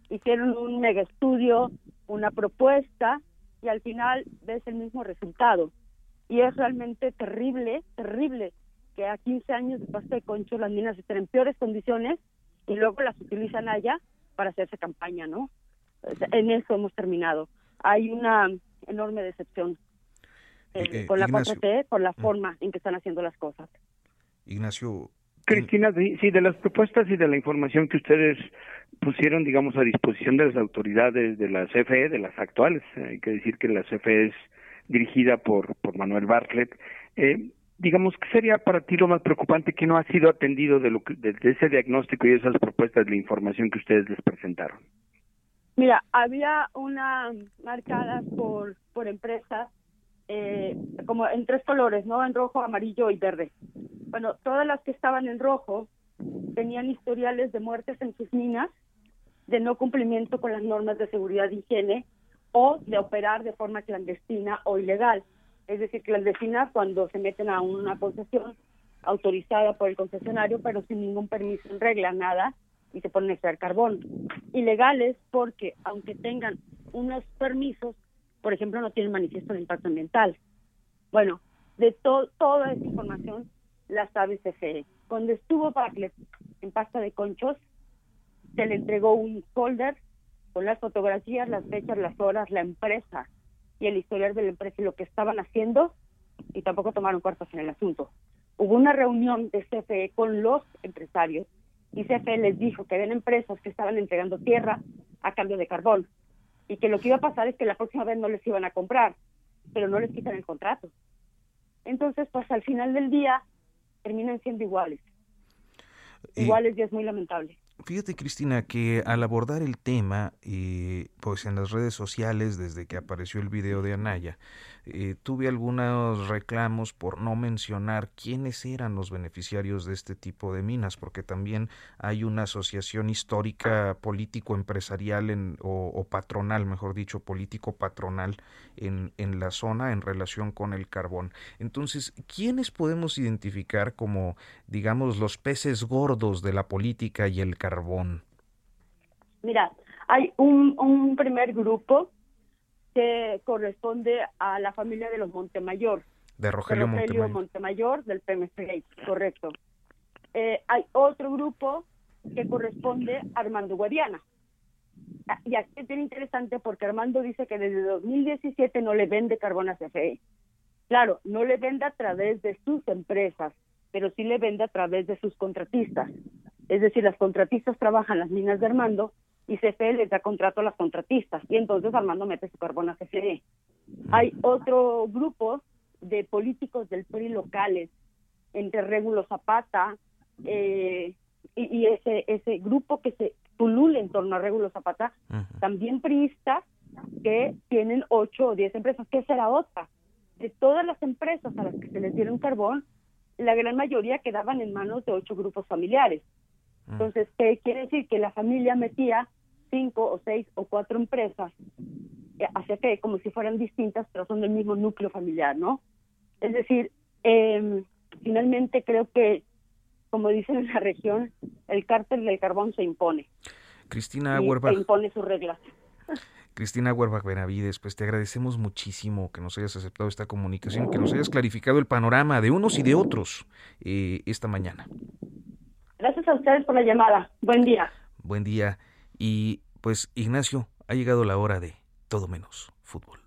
Hicieron un mega estudio, una propuesta, y al final ves el mismo resultado y es realmente terrible, terrible que a 15 años de pasta de concho las minas estén en peores condiciones y luego las utilizan allá para hacerse campaña, ¿no? En eso hemos terminado. Hay una enorme decepción eh, eh, con la 4T, con la mm. forma en que están haciendo las cosas. Ignacio. Cristina, sí, de las propuestas y de la información que ustedes pusieron, digamos, a disposición de las autoridades de la CFE, de las actuales, hay que decir que la CFE es dirigida por, por Manuel Bartlett. Eh, digamos, ¿qué sería para ti lo más preocupante que no ha sido atendido de, lo que, de, ese diagnóstico y esas propuestas de la información que ustedes les presentaron? Mira, había una marcadas por, por empresas eh, como en tres colores, ¿no? En rojo, amarillo y verde. Bueno, todas las que estaban en rojo tenían historiales de muertes en sus minas, de no cumplimiento con las normas de seguridad y higiene o de operar de forma clandestina o ilegal. Es decir, clandestina cuando se meten a una concesión autorizada por el concesionario, pero sin ningún permiso en regla, nada, y se ponen a extraer carbón. Ilegales porque, aunque tengan unos permisos, por ejemplo, no tienen manifiesto de impacto ambiental. Bueno, de toda esa información la sabe CFE. Cuando estuvo Bartlett en pasta de conchos, se le entregó un folder con las fotografías, las fechas, las horas, la empresa y el historial de la empresa y lo que estaban haciendo y tampoco tomaron cuartos en el asunto. Hubo una reunión de CFE con los empresarios y CFE les dijo que habían empresas que estaban entregando tierra a cambio de carbón y que lo que iba a pasar es que la próxima vez no les iban a comprar, pero no les quitan el contrato. Entonces, pues al final del día terminan siendo iguales. Iguales y es muy lamentable. Fíjate, Cristina, que al abordar el tema, eh, pues en las redes sociales, desde que apareció el video de Anaya, eh, tuve algunos reclamos por no mencionar quiénes eran los beneficiarios de este tipo de minas, porque también hay una asociación histórica político-empresarial o, o, patronal, mejor dicho, político-patronal en, en la zona en relación con el carbón. Entonces, ¿quiénes podemos identificar como, digamos, los peces gordos de la política y el carbón? Mira, hay un, un primer grupo que corresponde a la familia de los Montemayor. De Rogelio, Montemayor. Montemayor. del PMC, correcto. Eh, hay otro grupo que corresponde a Armando Guadiana. Y aquí es bien interesante porque Armando dice que desde 2017 no le vende carbón a CFE. Claro, no le vende a través de sus empresas, pero sí le vende a través de sus contratistas. Es decir, las contratistas trabajan las minas de Armando y CFE les da contrato a las contratistas y entonces Armando mete su carbón a CFE. Hay otro grupo de políticos del PRI locales, entre Régulo Zapata eh, y, ese ese grupo que se pulula en torno a Régulo Zapata, también priistas que tienen ocho o diez empresas. ¿Qué será otra? De todas las empresas a las que se les dieron carbón, la gran mayoría quedaban en manos de ocho grupos familiares. Entonces, ¿qué quiere decir? Que la familia metía cinco o seis o cuatro empresas hacia que como si fueran distintas, pero son del mismo núcleo familiar, ¿no? Es decir, eh, finalmente creo que, como dicen en la región, el cártel del carbón se impone. Cristina Huerbach. Se impone sus reglas. Cristina Huerbach Benavides, pues te agradecemos muchísimo que nos hayas aceptado esta comunicación, que nos hayas clarificado el panorama de unos y de otros eh, esta mañana. Gracias a ustedes por la llamada. Buen día. Buen día. Y pues Ignacio, ha llegado la hora de todo menos fútbol.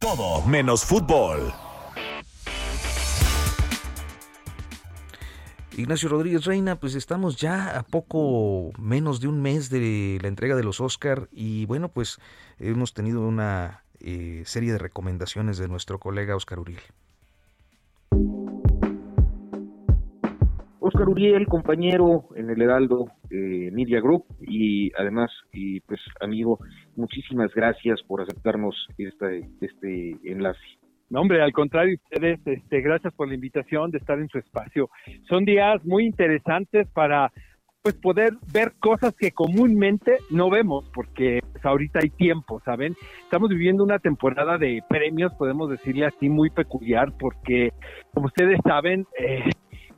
Todo menos fútbol. Ignacio Rodríguez Reina, pues estamos ya a poco menos de un mes de la entrega de los Oscar y bueno, pues hemos tenido una eh, serie de recomendaciones de nuestro colega Oscar Uriel. Oscar Uriel, compañero en el Heraldo eh, Media Group y además, y pues amigo, muchísimas gracias por aceptarnos este, este enlace. No, hombre, al contrario, ustedes, este, gracias por la invitación de estar en su espacio. Son días muy interesantes para pues poder ver cosas que comúnmente no vemos, porque pues, ahorita hay tiempo, ¿saben? Estamos viviendo una temporada de premios, podemos decirle así, muy peculiar, porque como ustedes saben, eh,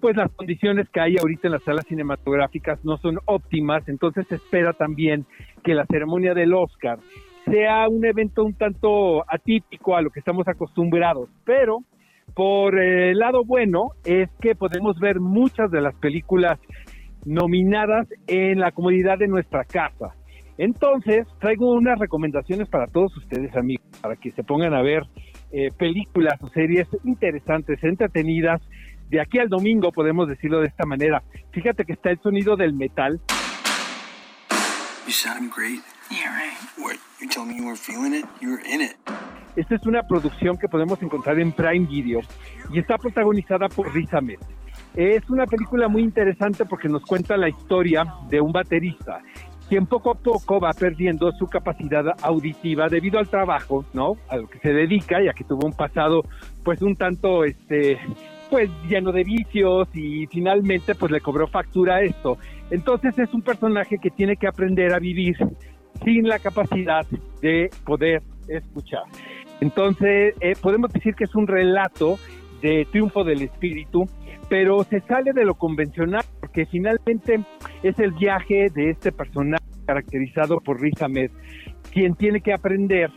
pues las condiciones que hay ahorita en las salas cinematográficas no son óptimas, entonces se espera también que la ceremonia del Oscar sea un evento un tanto atípico a lo que estamos acostumbrados, pero por el lado bueno es que podemos ver muchas de las películas nominadas en la comodidad de nuestra casa. Entonces, traigo unas recomendaciones para todos ustedes, amigos, para que se pongan a ver eh, películas o series interesantes, entretenidas, de aquí al domingo, podemos decirlo de esta manera. Fíjate que está el sonido del metal. Esta es una producción que podemos encontrar en Prime Video y está protagonizada por Riz Ahmed. Es una película muy interesante porque nos cuenta la historia de un baterista quien poco a poco va perdiendo su capacidad auditiva debido al trabajo, ¿no? A lo que se dedica, ya que tuvo un pasado, pues un tanto, este, pues lleno de vicios y finalmente, pues le cobró factura a esto. Entonces es un personaje que tiene que aprender a vivir sin la capacidad de poder escuchar. Entonces, eh, podemos decir que es un relato de triunfo del espíritu, pero se sale de lo convencional, porque finalmente es el viaje de este personaje caracterizado por Riz Ahmed, quien tiene que aprender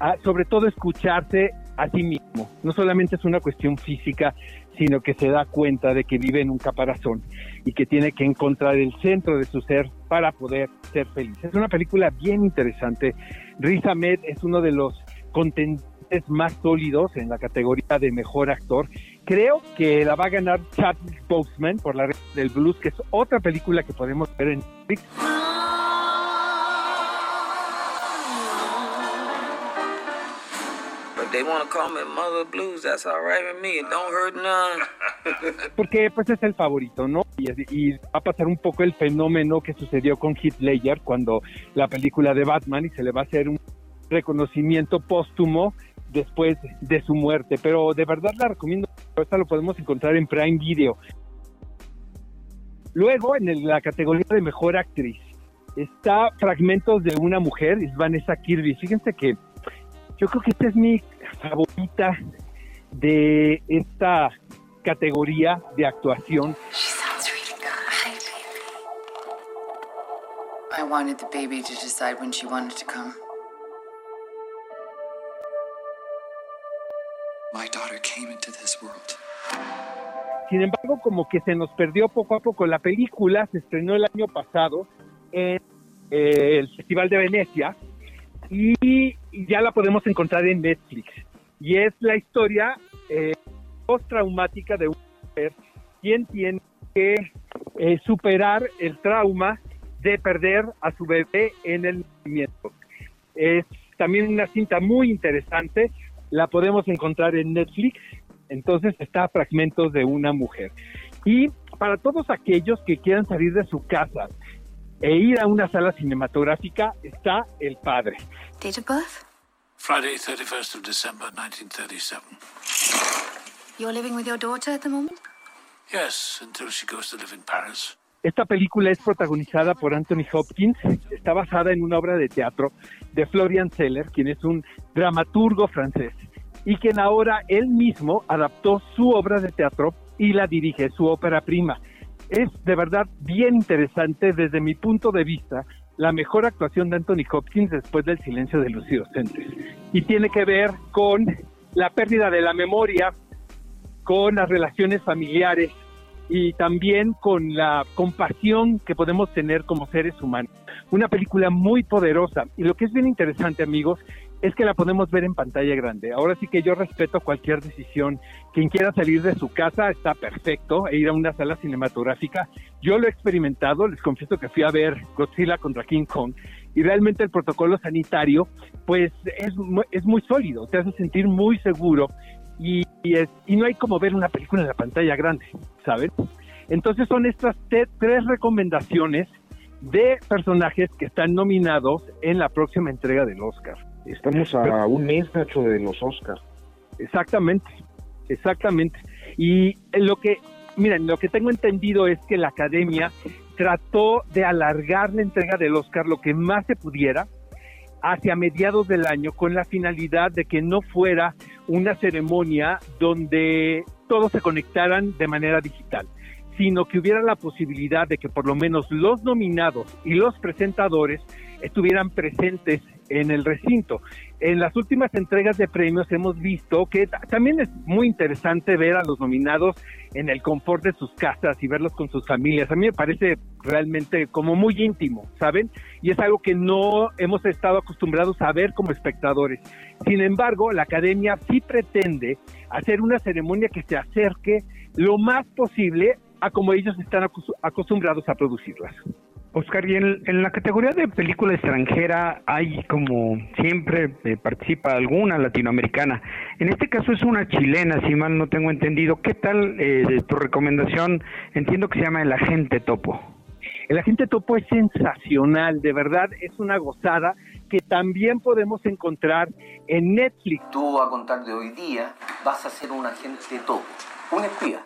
a, sobre todo, escucharse a sí mismo. No solamente es una cuestión física, sino que se da cuenta de que vive en un caparazón y que tiene que encontrar el centro de su ser para poder ser feliz. Es una película bien interesante. Riz Ahmed es uno de los contenidos más sólidos en la categoría de mejor actor. Creo que la va a ganar Chadwick Boseman por la red del blues, que es otra película que podemos ver en Netflix. Porque pues es el favorito, ¿no? Y, va a pasar un poco el fenómeno que sucedió con Ledger cuando la película de Batman y se le va a hacer un reconocimiento póstumo después de su muerte. Pero de verdad la recomiendo. Esta lo podemos encontrar en Prime Video. Luego, en la categoría de mejor actriz, está Fragmentos de una mujer, es Vanessa Kirby. Fíjense que yo creo que esta es mi favorita de esta categoría de actuación. I wanted the baby to decide when she wanted to come. Sin embargo, como que se nos perdió poco a poco. La película se estrenó el año pasado en eh, el Festival de Venecia y ya la podemos encontrar en Netflix. Y es la historia eh, post-traumática de una mujer quien tiene que eh, superar el trauma de perder a su bebé en el nacimiento. Es también una cinta muy interesante la podemos encontrar en Netflix. Entonces está Fragmentos de una mujer. Y para todos aquellos que quieran salir de su casa e ir a una sala cinematográfica, está El Padre. Date of birth? Friday, 31st of December, 1937. You're living with your daughter at the moment? Yes, until she goes to live in Paris. Esta película es protagonizada por Anthony Hopkins, está basada en una obra de teatro de Florian Zeller, quien es un dramaturgo francés, y quien ahora él mismo adaptó su obra de teatro y la dirige, su ópera prima. Es de verdad bien interesante desde mi punto de vista la mejor actuación de Anthony Hopkins después del silencio de los inocentes. Y tiene que ver con la pérdida de la memoria, con las relaciones familiares, y también con la compasión que podemos tener como seres humanos. Una película muy poderosa y lo que es bien interesante amigos es que la podemos ver en pantalla grande. Ahora sí que yo respeto cualquier decisión. Quien quiera salir de su casa está perfecto e ir a una sala cinematográfica. Yo lo he experimentado, les confieso que fui a ver Godzilla contra King Kong y realmente el protocolo sanitario pues es, es muy sólido, te hace sentir muy seguro y, es, y no hay como ver una película en la pantalla grande, ¿saben? Entonces son estas tres recomendaciones de personajes que están nominados en la próxima entrega del Oscar. Estamos a un mes, Nacho, de los Oscars. Exactamente, exactamente. Y lo que, miren, lo que tengo entendido es que la academia trató de alargar la entrega del Oscar lo que más se pudiera hacia mediados del año con la finalidad de que no fuera una ceremonia donde todos se conectaran de manera digital, sino que hubiera la posibilidad de que por lo menos los nominados y los presentadores estuvieran presentes en el recinto. En las últimas entregas de premios hemos visto que también es muy interesante ver a los nominados en el confort de sus casas y verlos con sus familias. A mí me parece realmente como muy íntimo, ¿saben? Y es algo que no hemos estado acostumbrados a ver como espectadores. Sin embargo, la academia sí pretende hacer una ceremonia que se acerque lo más posible a como ellos están acostumbrados a producirlas. Oscar, y en, la categoría de película extranjera hay como siempre eh, participa alguna latinoamericana. En este caso es una chilena, si mal no tengo entendido. ¿Qué tal eh, tu recomendación? Entiendo que se llama El Agente Topo. El agente topo es sensacional, de verdad es una gozada que también podemos encontrar en Netflix. Tú a contar de hoy día vas a ser un agente topo, un espía.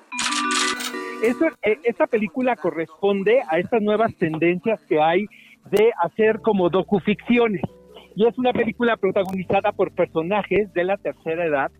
Eso, eh, esta película corresponde a estas nuevas tendencias que hay de hacer como docuficciones. Y es una película protagonizada por personajes de la tercera edad,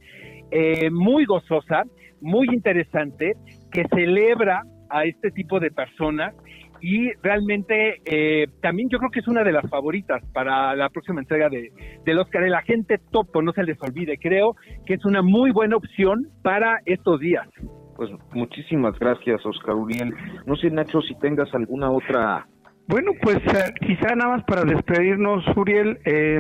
eh, muy gozosa, muy interesante, que celebra a este tipo de personas y realmente eh, también yo creo que es una de las favoritas para la próxima entrega de, del Oscar. El agente topo, no se les olvide, creo que es una muy buena opción para estos días. Pues muchísimas gracias, Oscar Uriel. No sé, Nacho, si tengas alguna otra... Bueno, pues eh, quizá nada más para despedirnos, Uriel, eh,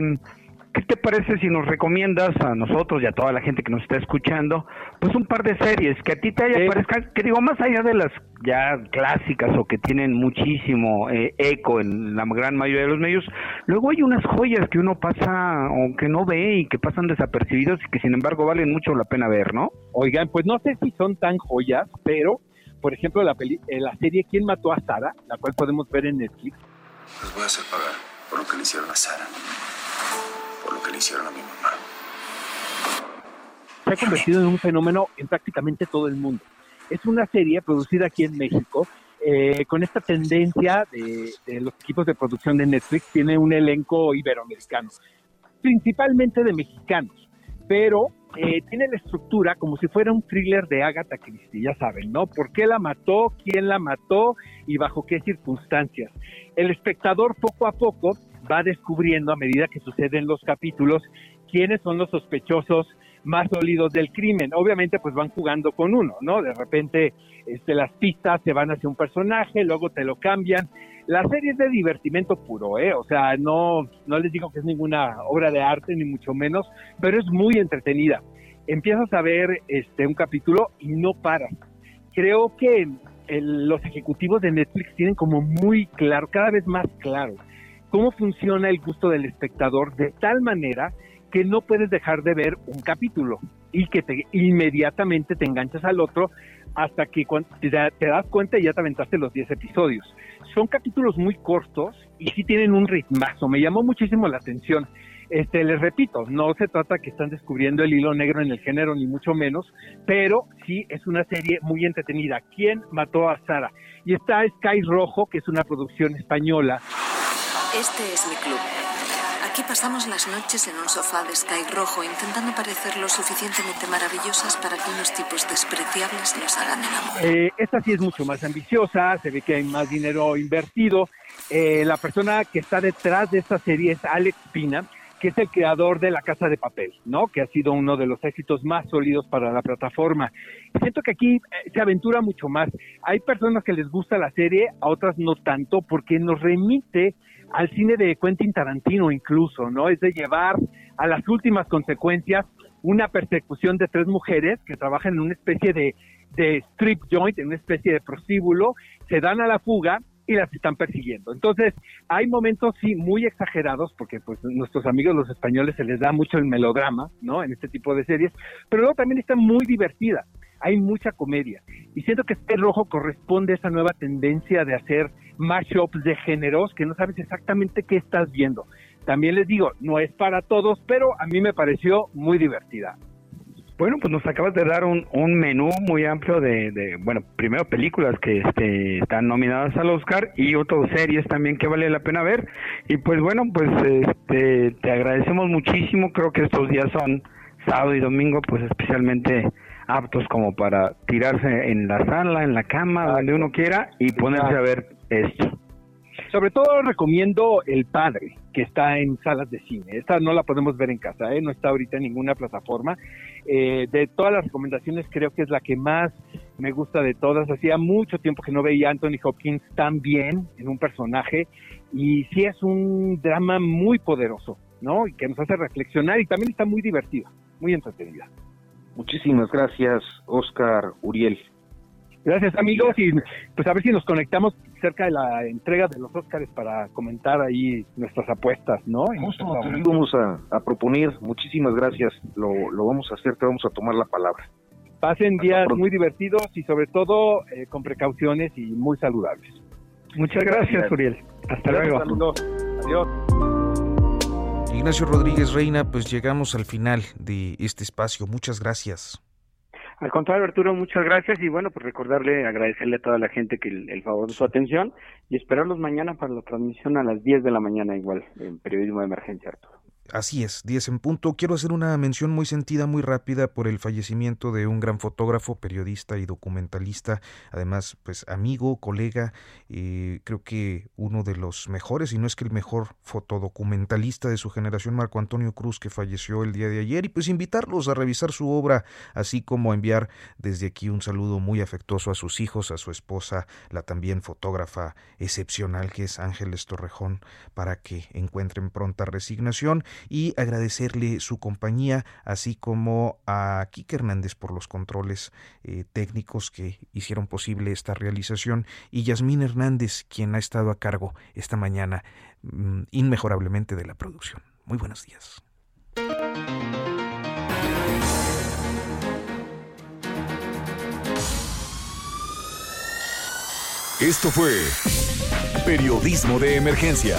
¿Qué te parece si nos recomiendas a nosotros y a toda la gente que nos está escuchando, pues un par de series que a ti te haya parezca, que digo, más allá de las ya clásicas o que tienen muchísimo eh, eco en la gran mayoría de los medios, luego hay unas joyas que uno pasa o que no ve y que pasan desapercibidos y que sin embargo valen mucho la pena ver, ¿no? Oigan, pues no sé si son tan joyas, pero por ejemplo la, peli eh, la serie ¿Quién mató a Sara? La cual podemos ver en Netflix. Les voy a hacer pagar por lo que le hicieron a Sara lo que le hicieron a mi mamá. Se ha convertido en un fenómeno en prácticamente todo el mundo. Es una serie producida aquí en México eh, con esta tendencia de, de, los equipos de producción de Netflix. Tiene un elenco iberoamericano, principalmente de mexicanos, pero eh, tiene la estructura como si fuera un thriller de Agatha Christie, ya saben, ¿no? ¿Por qué la mató? ¿Quién la mató? ¿Y bajo qué circunstancias? El espectador poco a poco va descubriendo a medida que suceden los capítulos quiénes son los sospechosos más sólidos del crimen. Obviamente pues van jugando con uno, ¿no? De repente este, las pistas se van hacia un personaje, luego te lo cambian. La serie es de divertimento puro, ¿eh? O sea, no, no les digo que es ninguna obra de arte, ni mucho menos, pero es muy entretenida. Empiezas a ver este, un capítulo y no paras. Creo que los ejecutivos de Netflix tienen como muy claro, cada vez más claro, cómo funciona el gusto del espectador de tal manera que no puedes dejar de ver un capítulo y que te, inmediatamente te enganchas al otro hasta que te, das cuenta y ya te aventaste los 10 episodios. Son capítulos muy cortos y sí tienen un ritmazo. Me llamó muchísimo la atención. Este, les repito, no se trata que están descubriendo el hilo negro en el género, ni mucho menos, pero sí es una serie muy entretenida. ¿Quién mató a Sara? Y está Sky Rojo, que es una producción española, este es mi club. Aquí pasamos las noches en un sofá de sky rojo intentando parecer lo suficientemente maravillosas para que unos tipos despreciables nos hagan el amor. Eh, esta sí es mucho más ambiciosa, se ve que hay más dinero invertido. Eh, la persona que está detrás de esta serie es Alex Pina, que es el creador de La Casa de Papel, ¿no? Que ha sido uno de los éxitos más sólidos para la plataforma. Siento que aquí eh, se aventura mucho más. Hay personas que les gusta la serie, a otras no tanto, porque nos remite al cine de Quentin Tarantino incluso, ¿no? Es de llevar a las últimas consecuencias una persecución de tres mujeres que trabajan en una especie de, strip joint, en una especie de prostíbulo, se dan a la fuga y las están persiguiendo. Entonces, hay momentos sí muy exagerados, porque pues nuestros amigos los españoles se les da mucho el melodrama, ¿no? En este tipo de series, pero luego también está muy divertida. Hay mucha comedia. Y siento que este rojo corresponde a esa nueva tendencia de hacer mashups de géneros que no sabes exactamente qué estás viendo. También les digo, no es para todos, pero a mí me pareció muy divertida. Bueno, pues nos acabas de dar un, un menú muy amplio de, de, bueno, primero películas que este, están nominadas al Oscar y otras series también que vale la pena ver. Y pues bueno, pues este, te agradecemos muchísimo. Creo que estos días son sábado y domingo, pues especialmente aptos como para tirarse en la sala, en la cama, donde uno quiera y ponerse a ver esto. Sobre todo recomiendo El Padre, que está en salas de cine. Esta no la podemos ver en casa, ¿eh? no está ahorita en ninguna plataforma. Eh, de todas las recomendaciones creo que es la que más me gusta de todas. Hacía mucho tiempo que no veía a Anthony Hopkins tan bien en un personaje y sí es un drama muy poderoso, ¿no? Y que nos hace reflexionar y también está muy divertida, muy entretenida. Muchísimas gracias, Oscar Uriel. Gracias amigos y pues a ver si nos conectamos cerca de la entrega de los Óscares para comentar ahí nuestras apuestas, ¿no? Justo, vamos a, proponer, muchísimas gracias, lo, vamos a hacer, te vamos a tomar la palabra. Pasen días muy divertidos y sobre todo eh, con precauciones y muy saludables. Muchas gracias, Uriel. Hasta luego. Adiós. Ignacio Rodríguez Reina, pues llegamos al final de este espacio. Muchas gracias. Al contrario, Arturo, muchas gracias y bueno, pues recordarle, agradecerle a toda la gente que el, el, favor de su atención y esperarlos mañana para la transmisión a las 10 de la mañana igual en Periodismo de Emergencia, Arturo. Así es, 10 en punto. Quiero hacer una mención muy sentida, muy rápida por el fallecimiento de un gran fotógrafo, periodista y documentalista, además, pues amigo, colega, eh, creo que uno de los mejores, y no es que el mejor fotodocumentalista de su generación, Marco Antonio Cruz, que falleció el día de ayer, y pues invitarlos a revisar su obra, así como a enviar desde aquí un saludo muy afectuoso a sus hijos, a su esposa, la también fotógrafa excepcional que es Ángeles Torrejón, para que encuentren pronta resignación y agradecerle su compañía, así como a Kike Hernández por los controles eh, técnicos que hicieron posible esta realización y Yasmín Hernández, quien ha estado a cargo esta mañana mm, inmejorablemente de la producción. Muy buenos días. Esto fue Periodismo de Emergencia